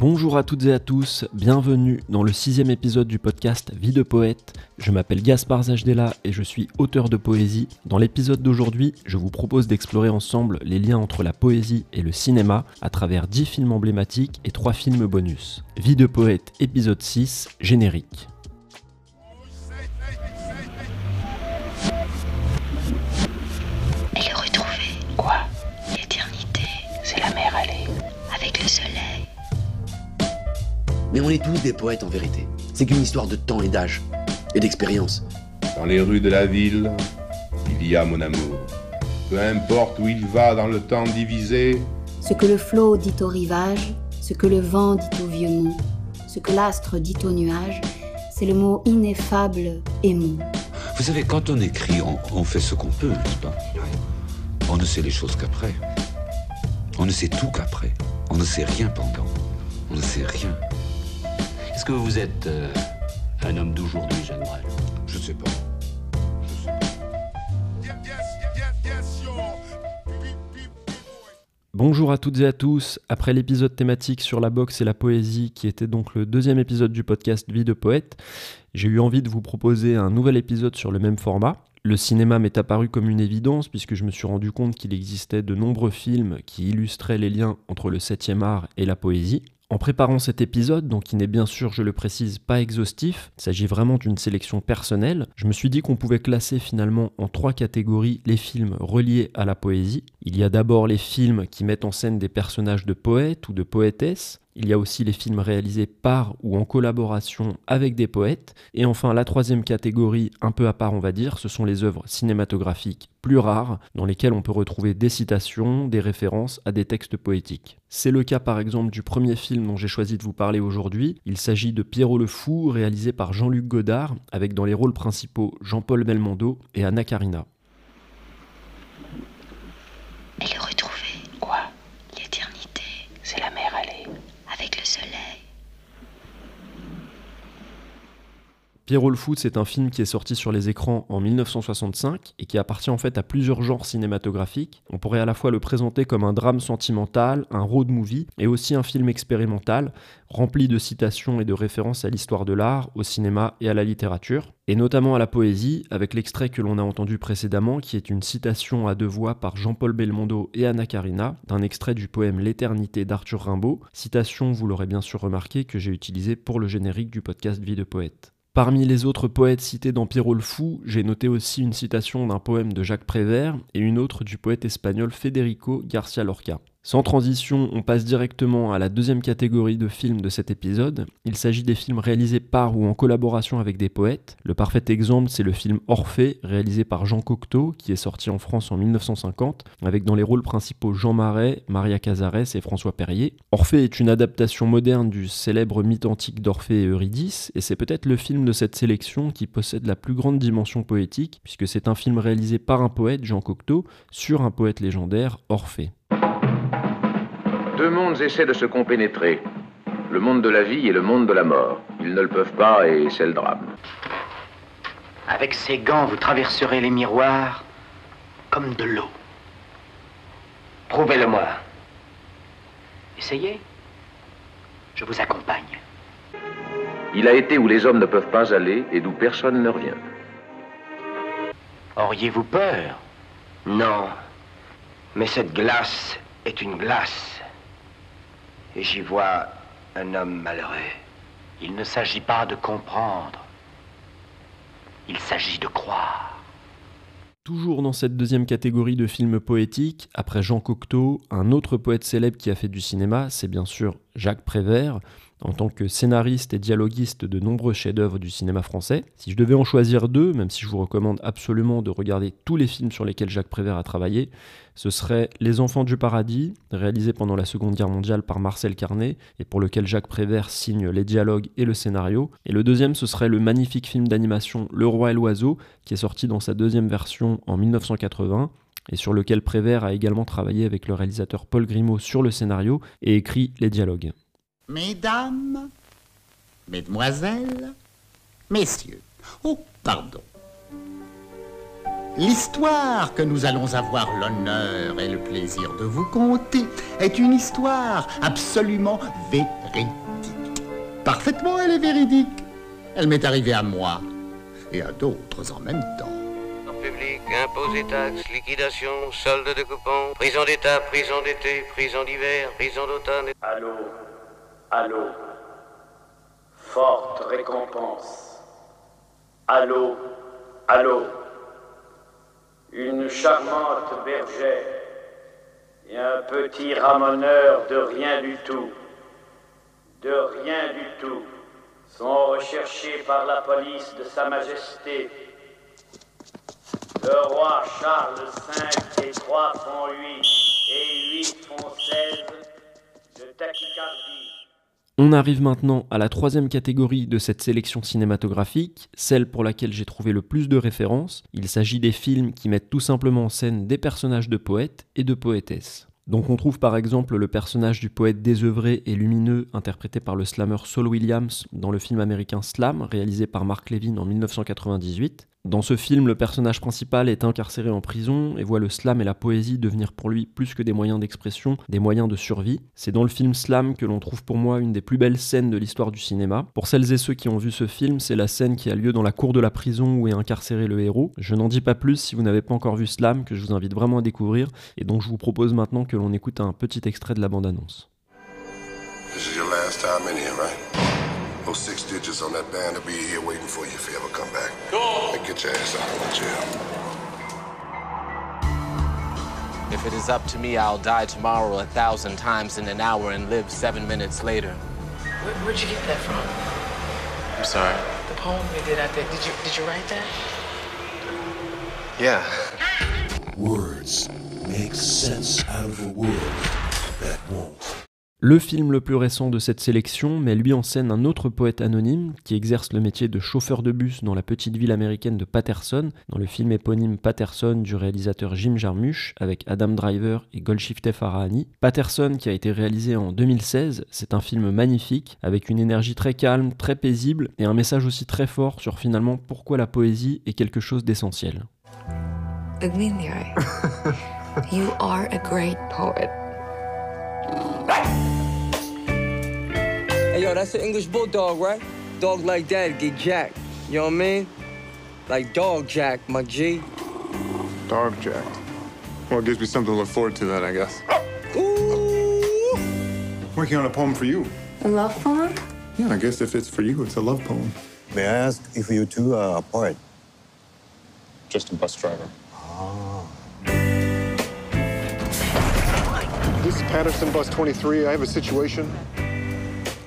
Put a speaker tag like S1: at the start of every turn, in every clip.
S1: Bonjour à toutes et à tous, bienvenue dans le sixième épisode du podcast Vie de poète. Je m'appelle Gaspard Zajdela et je suis auteur de poésie. Dans l'épisode d'aujourd'hui, je vous propose d'explorer ensemble les liens entre la poésie et le cinéma à travers 10 films emblématiques et 3 films bonus. Vie de poète épisode 6, générique.
S2: Mais on est tous des poètes en vérité. C'est qu'une histoire de temps et d'âge. Et d'expérience.
S3: Dans les rues de la ville, il y a mon amour. Peu importe où il va dans le temps divisé,
S4: Ce que le flot dit au rivage, ce que le vent dit au vieux mont, ce que l'astre dit au nuage, c'est le mot ineffable aimant.
S5: Vous savez, quand on écrit, on, on fait ce qu'on peut, n'est-ce pas? On ne sait les choses qu'après. On ne sait tout qu'après. On ne sait rien pendant. On ne sait rien.
S6: Est-ce que vous êtes euh, un homme d'aujourd'hui, Brel
S5: Je ne sais pas.
S1: Bonjour à toutes et à tous, après l'épisode thématique sur la boxe et la poésie qui était donc le deuxième épisode du podcast Vie de poète, j'ai eu envie de vous proposer un nouvel épisode sur le même format. Le cinéma m'est apparu comme une évidence puisque je me suis rendu compte qu'il existait de nombreux films qui illustraient les liens entre le 7e art et la poésie. En préparant cet épisode, donc qui n'est bien sûr, je le précise, pas exhaustif, il s'agit vraiment d'une sélection personnelle, je me suis dit qu'on pouvait classer finalement en trois catégories les films reliés à la poésie. Il y a d'abord les films qui mettent en scène des personnages de poètes ou de poétesses, il y a aussi les films réalisés par ou en collaboration avec des poètes. Et enfin, la troisième catégorie, un peu à part on va dire, ce sont les œuvres cinématographiques plus rares, dans lesquelles on peut retrouver des citations, des références à des textes poétiques. C'est le cas par exemple du premier film dont j'ai choisi de vous parler aujourd'hui. Il s'agit de Pierrot le Fou, réalisé par Jean-Luc Godard, avec dans les rôles principaux Jean-Paul Belmondo et Anna Karina.
S7: Quoi
S8: L'éternité.
S7: C'est la mer allée.
S8: Avec le soleil.
S1: Pierrot le Fou, c'est un film qui est sorti sur les écrans en 1965 et qui appartient en fait à plusieurs genres cinématographiques. On pourrait à la fois le présenter comme un drame sentimental, un road movie et aussi un film expérimental rempli de citations et de références à l'histoire de l'art, au cinéma et à la littérature, et notamment à la poésie, avec l'extrait que l'on a entendu précédemment qui est une citation à deux voix par Jean-Paul Belmondo et Anna Karina d'un extrait du poème L'éternité d'Arthur Rimbaud, citation, vous l'aurez bien sûr remarqué, que j'ai utilisée pour le générique du podcast Vie de poète. Parmi les autres poètes cités dans Pierrot le Fou, j'ai noté aussi une citation d'un poème de Jacques Prévert et une autre du poète espagnol Federico Garcia Lorca. Sans transition, on passe directement à la deuxième catégorie de films de cet épisode. Il s'agit des films réalisés par ou en collaboration avec des poètes. Le parfait exemple, c'est le film Orphée, réalisé par Jean Cocteau, qui est sorti en France en 1950, avec dans les rôles principaux Jean Marais, Maria Cazares et François Perrier. Orphée est une adaptation moderne du célèbre mythe antique d'Orphée et Eurydice, et c'est peut-être le film de cette sélection qui possède la plus grande dimension poétique, puisque c'est un film réalisé par un poète, Jean Cocteau, sur un poète légendaire, Orphée.
S9: Deux mondes essaient de se compénétrer. Le monde de la vie et le monde de la mort. Ils ne le peuvent pas et c'est le drame.
S7: Avec ces gants, vous traverserez les miroirs comme de l'eau. Prouvez-le-moi. Essayez. Je vous accompagne.
S9: Il a été où les hommes ne peuvent pas aller et d'où personne ne revient.
S7: Auriez-vous peur? Non. Mais cette glace est une glace. Et j'y vois un homme malheureux. Il ne s'agit pas de comprendre. Il s'agit de croire.
S1: Toujours dans cette deuxième catégorie de films poétiques, après Jean Cocteau, un autre poète célèbre qui a fait du cinéma, c'est bien sûr Jacques Prévert, en tant que scénariste et dialoguiste de nombreux chefs-d'œuvre du cinéma français. Si je devais en choisir deux, même si je vous recommande absolument de regarder tous les films sur lesquels Jacques Prévert a travaillé, ce serait Les Enfants du Paradis, réalisé pendant la Seconde Guerre mondiale par Marcel Carnet, et pour lequel Jacques Prévert signe les dialogues et le scénario. Et le deuxième, ce serait le magnifique film d'animation Le Roi et l'Oiseau, qui est sorti dans sa deuxième version en 1980 et sur lequel Prévert a également travaillé avec le réalisateur Paul Grimaud sur le scénario et écrit les dialogues.
S10: Mesdames, Mesdemoiselles, Messieurs. Oh, pardon. L'histoire que nous allons avoir l'honneur et le plaisir de vous conter est une histoire absolument véridique. Parfaitement, elle est véridique. Elle m'est arrivée à moi et à d'autres en même temps.
S11: Public, impôts et taxes, liquidation, solde de coupons, prison d'État, prison d'été, prison d'hiver, prison d'automne.
S12: Allô, allô, forte récompense. Allô, allô, une charmante bergère et un petit ramoneur de rien du tout, de rien du tout, sont recherchés par la police de Sa Majesté. Le roi Charles V et trois font 8 et 8 font 16 de tachycardie.
S1: On arrive maintenant à la troisième catégorie de cette sélection cinématographique, celle pour laquelle j'ai trouvé le plus de références. Il s'agit des films qui mettent tout simplement en scène des personnages de poètes et de poétesses. Donc on trouve par exemple le personnage du poète désœuvré et lumineux interprété par le slammer Saul Williams dans le film américain Slam réalisé par Mark Levin en 1998. Dans ce film, le personnage principal est incarcéré en prison et voit le slam et la poésie devenir pour lui plus que des moyens d'expression, des moyens de survie. C'est dans le film Slam que l'on trouve pour moi une des plus belles scènes de l'histoire du cinéma. Pour celles et ceux qui ont vu ce film, c'est la scène qui a lieu dans la cour de la prison où est incarcéré le héros. Je n'en dis pas plus si vous n'avez pas encore vu Slam, que je vous invite vraiment à découvrir, et donc je vous propose maintenant que l'on écoute un petit extrait de la bande-annonce.
S13: This is your last time in here, right? Those six digits on that band will be here waiting for you if you ever come back. Go! And get your ass out of jail.
S14: If it is up to me, I'll die tomorrow a thousand times in an hour and live seven minutes later.
S15: Where, where'd you get that from?
S14: I'm sorry.
S15: The poem we did out there. Did you did you write that?
S14: Yeah.
S16: Words make sense out of a world that won't.
S1: Le film le plus récent de cette sélection met lui en scène un autre poète anonyme qui exerce le métier de chauffeur de bus dans la petite ville américaine de Patterson, dans le film éponyme Patterson du réalisateur Jim Jarmusch avec Adam Driver et Golshifteh Farahani. Patterson qui a été réalisé en 2016, c'est un film magnifique avec une énergie très calme, très paisible et un message aussi très fort sur finalement pourquoi la poésie est quelque chose d'essentiel.
S17: You are a great poet.
S18: Hey, yo, that's an English bulldog, right? Dog like that get jacked. You know what I mean? Like dog jack, my G.
S19: Dog Jack. Well, it gives me something to look forward to then, I guess. Ooh. Working on a poem for you.
S17: A love poem?
S19: Yeah, I guess if it's for you, it's a love poem.
S20: May I ask if you two are a poet?
S19: Just a bus driver. Is Patterson Bus 23. I have a situation.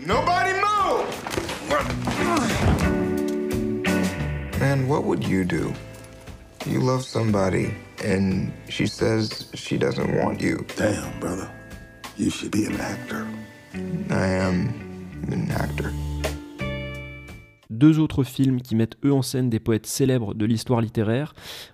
S13: Nobody move!
S21: Man, what would you do? You love somebody and she says she doesn't want you.
S13: Damn, brother. You should be an actor.
S21: I am an actor.
S1: deux autres films qui mettent eux en scène des poètes célèbres de l'histoire littéraire.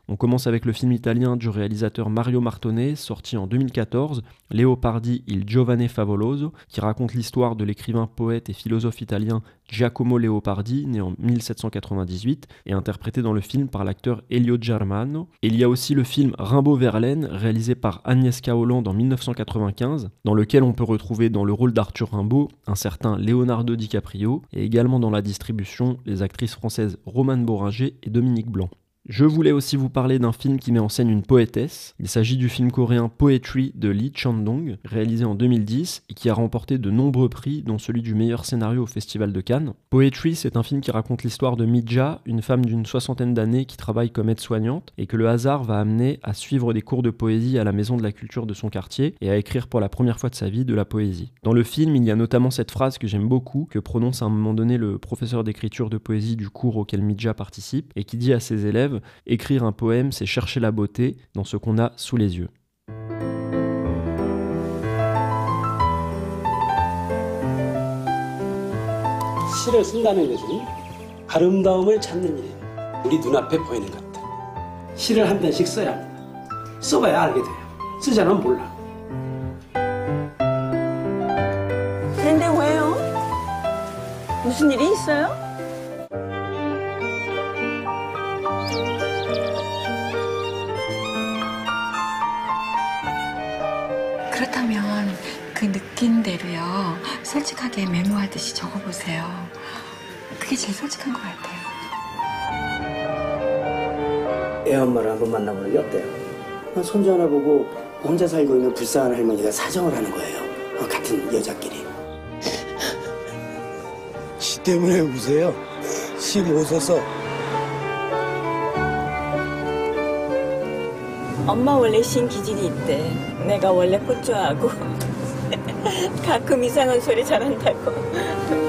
S1: On commence avec le film italien du réalisateur Mario Martone, sorti en 2014, Leopardi il Giovane Favoloso, qui raconte l'histoire de l'écrivain, poète et philosophe italien Giacomo Leopardi, né en 1798, et interprété dans le film par l'acteur Elio Germano. Il y a aussi le film Rimbaud Verlaine, réalisé par Agnieszka Holland en 1995, dans lequel on peut retrouver dans le rôle d'Arthur Rimbaud un certain Leonardo DiCaprio, et également dans la distribution les actrices françaises Romane Boringer et Dominique Blanc. Je voulais aussi vous parler d'un film qui met en scène une poétesse. Il s'agit du film coréen Poetry de Lee Chandong, réalisé en 2010 et qui a remporté de nombreux prix, dont celui du meilleur scénario au Festival de Cannes. Poetry, c'est un film qui raconte l'histoire de Mija, une femme d'une soixantaine d'années qui travaille comme aide-soignante et que le hasard va amener à suivre des cours de poésie à la maison de la culture de son quartier et à écrire pour la première fois de sa vie de la poésie. Dans le film, il y a notamment cette phrase que j'aime beaucoup, que prononce à un moment donné le professeur d'écriture de poésie du cours auquel Mija participe et qui dit à ses élèves Écrire un poème, c'est chercher la beauté dans ce qu'on a sous les yeux.
S22: 시를 쓴다는 것은 아름다움을 찾는 일이에요. 우리 눈앞에 보이는 것들. 시를 한 편씩 써야 합니다. 써봐야 알게 돼요. 쓰지 않으면 몰라.
S23: 근데 왜요? 무슨 일이 있어요?
S17: 그렇다면 그 느낀 대로요. 솔직하게 메모하듯이 적어보세요. 그게 제일 솔직한 것 같아요.
S22: 애 엄마를 한번 만나보는 게 어때요? 어, 손주 하나 보고 혼자 살고 있는 불쌍한 할머니가 사정을 하는 거예요. 어, 같은 여자끼리. 시 때문에 우세요? 시못 써서.
S23: 엄마 원래 신 기질이 있대. 내가 원래 꽃 좋아하고 가끔 이상한 소리 잘한다고.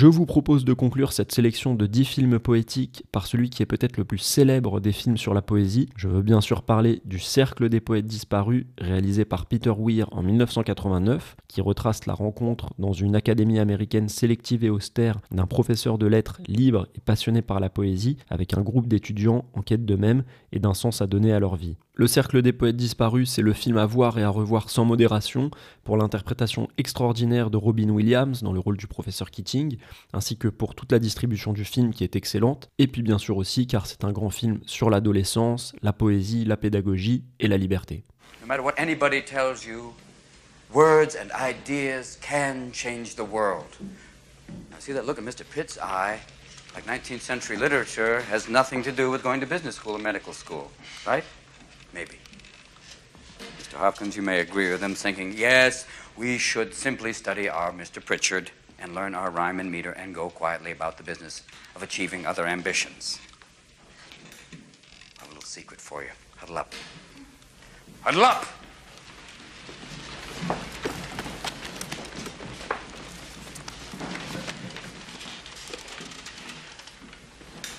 S1: Je vous propose de conclure cette sélection de 10 films poétiques par celui qui est peut-être le plus célèbre des films sur la poésie. Je veux bien sûr parler du Cercle des poètes disparus, réalisé par Peter Weir en 1989, qui retrace la rencontre dans une académie américaine sélective et austère d'un professeur de lettres libre et passionné par la poésie, avec un groupe d'étudiants en quête d'eux-mêmes et d'un sens à donner à leur vie. Le Cercle des poètes disparus, c'est le film à voir et à revoir sans modération pour l'interprétation extraordinaire de Robin Williams dans le rôle du professeur Keating, ainsi que pour toute la distribution du film qui est excellente, et puis bien sûr aussi car c'est un grand film sur l'adolescence, la poésie, la pédagogie et la liberté.
S24: No matter what anybody tells you, words and ideas can change the world. Now, see that look in Mr. Pitt's eye? Like 19th century literature has nothing to do with going to business school or medical school, right? Maybe. Mr. Hopkins, you may agree with them, thinking, yes, we should simply study our Mr. Pritchard and learn our rhyme and meter and go quietly about the business of achieving other ambitions. Have A little secret for you. Huddle up. Huddle up!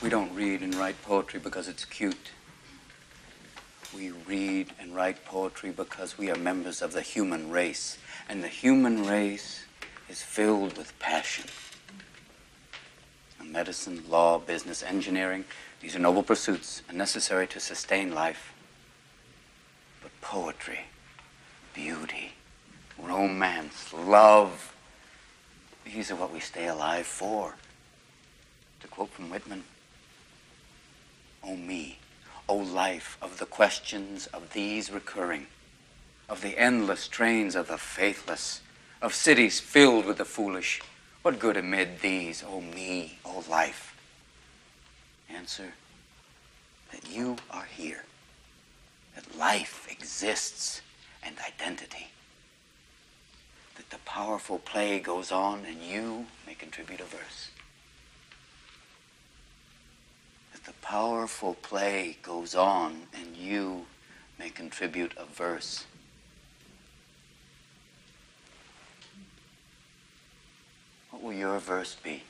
S24: We don't read and write poetry because it's cute. We read and write poetry because we are members of the human race. And the human race is filled with passion. Medicine, law, business, engineering, these are noble pursuits and necessary to sustain life. But poetry, beauty, romance, love, these are what we stay alive for. To quote from Whitman, O me, O life of the questions of these recurring, of the endless trains of the faithless, of cities filled with the foolish, what good amid these, O me, O life? Answer that you are here, that life exists and identity, that the powerful play goes on and you may contribute a verse. The powerful play goes on and you may contribute a verse. What will your verse be?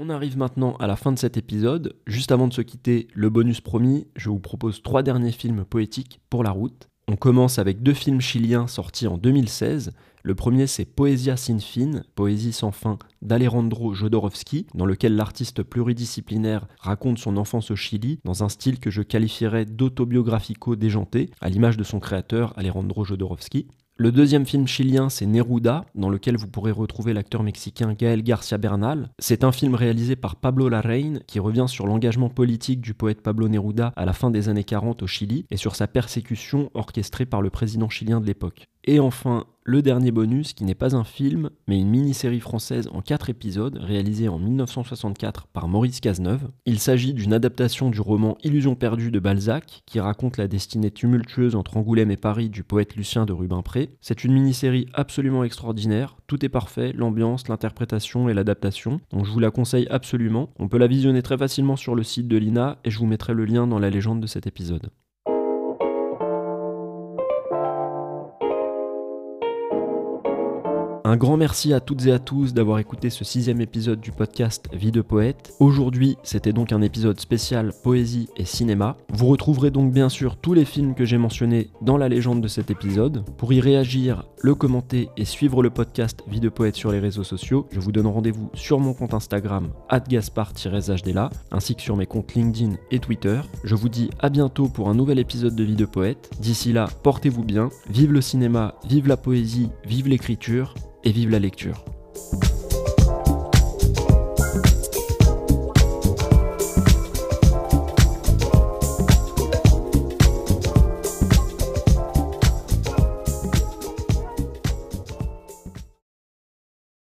S1: On arrive maintenant à la fin de cet épisode. Juste avant de se quitter, le bonus promis, je vous propose trois derniers films poétiques pour la route. On commence avec deux films chiliens sortis en 2016. Le premier, c'est Poesia sin fin, Poésie sans fin, d'Alejandro Jodorowsky, dans lequel l'artiste pluridisciplinaire raconte son enfance au Chili dans un style que je qualifierais d'autobiographico déjanté, à l'image de son créateur Alejandro Jodorowsky. Le deuxième film chilien, c'est Neruda, dans lequel vous pourrez retrouver l'acteur mexicain Gael Garcia Bernal. C'est un film réalisé par Pablo Larraín qui revient sur l'engagement politique du poète Pablo Neruda à la fin des années 40 au Chili et sur sa persécution orchestrée par le président chilien de l'époque. Et enfin, le dernier bonus, qui n'est pas un film, mais une mini-série française en 4 épisodes, réalisée en 1964 par Maurice Cazeneuve. Il s'agit d'une adaptation du roman Illusion perdue de Balzac, qui raconte la destinée tumultueuse entre Angoulême et Paris du poète Lucien de Rubempré. C'est une mini-série absolument extraordinaire, tout est parfait, l'ambiance, l'interprétation et l'adaptation, donc je vous la conseille absolument. On peut la visionner très facilement sur le site de l'INA, et je vous mettrai le lien dans la légende de cet épisode. Un grand merci à toutes et à tous d'avoir écouté ce sixième épisode du podcast Vie de poète. Aujourd'hui, c'était donc un épisode spécial poésie et cinéma. Vous retrouverez donc bien sûr tous les films que j'ai mentionnés dans la légende de cet épisode. Pour y réagir, le commenter et suivre le podcast Vie de poète sur les réseaux sociaux, je vous donne rendez-vous sur mon compte Instagram @gaspard-hdela ainsi que sur mes comptes LinkedIn et Twitter. Je vous dis à bientôt pour un nouvel épisode de Vie de poète. D'ici là, portez-vous bien, vive le cinéma, vive la poésie, vive l'écriture et vive la lecture.